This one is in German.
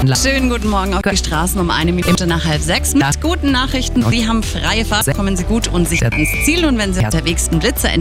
Schönen guten Morgen auf die Straßen um eine Minute nach halb sechs. Mit guten Nachrichten. Sie haben freie Fahrt, kommen Sie gut und sicher ins Ziel. Und wenn Sie unterwegs einen Blitzer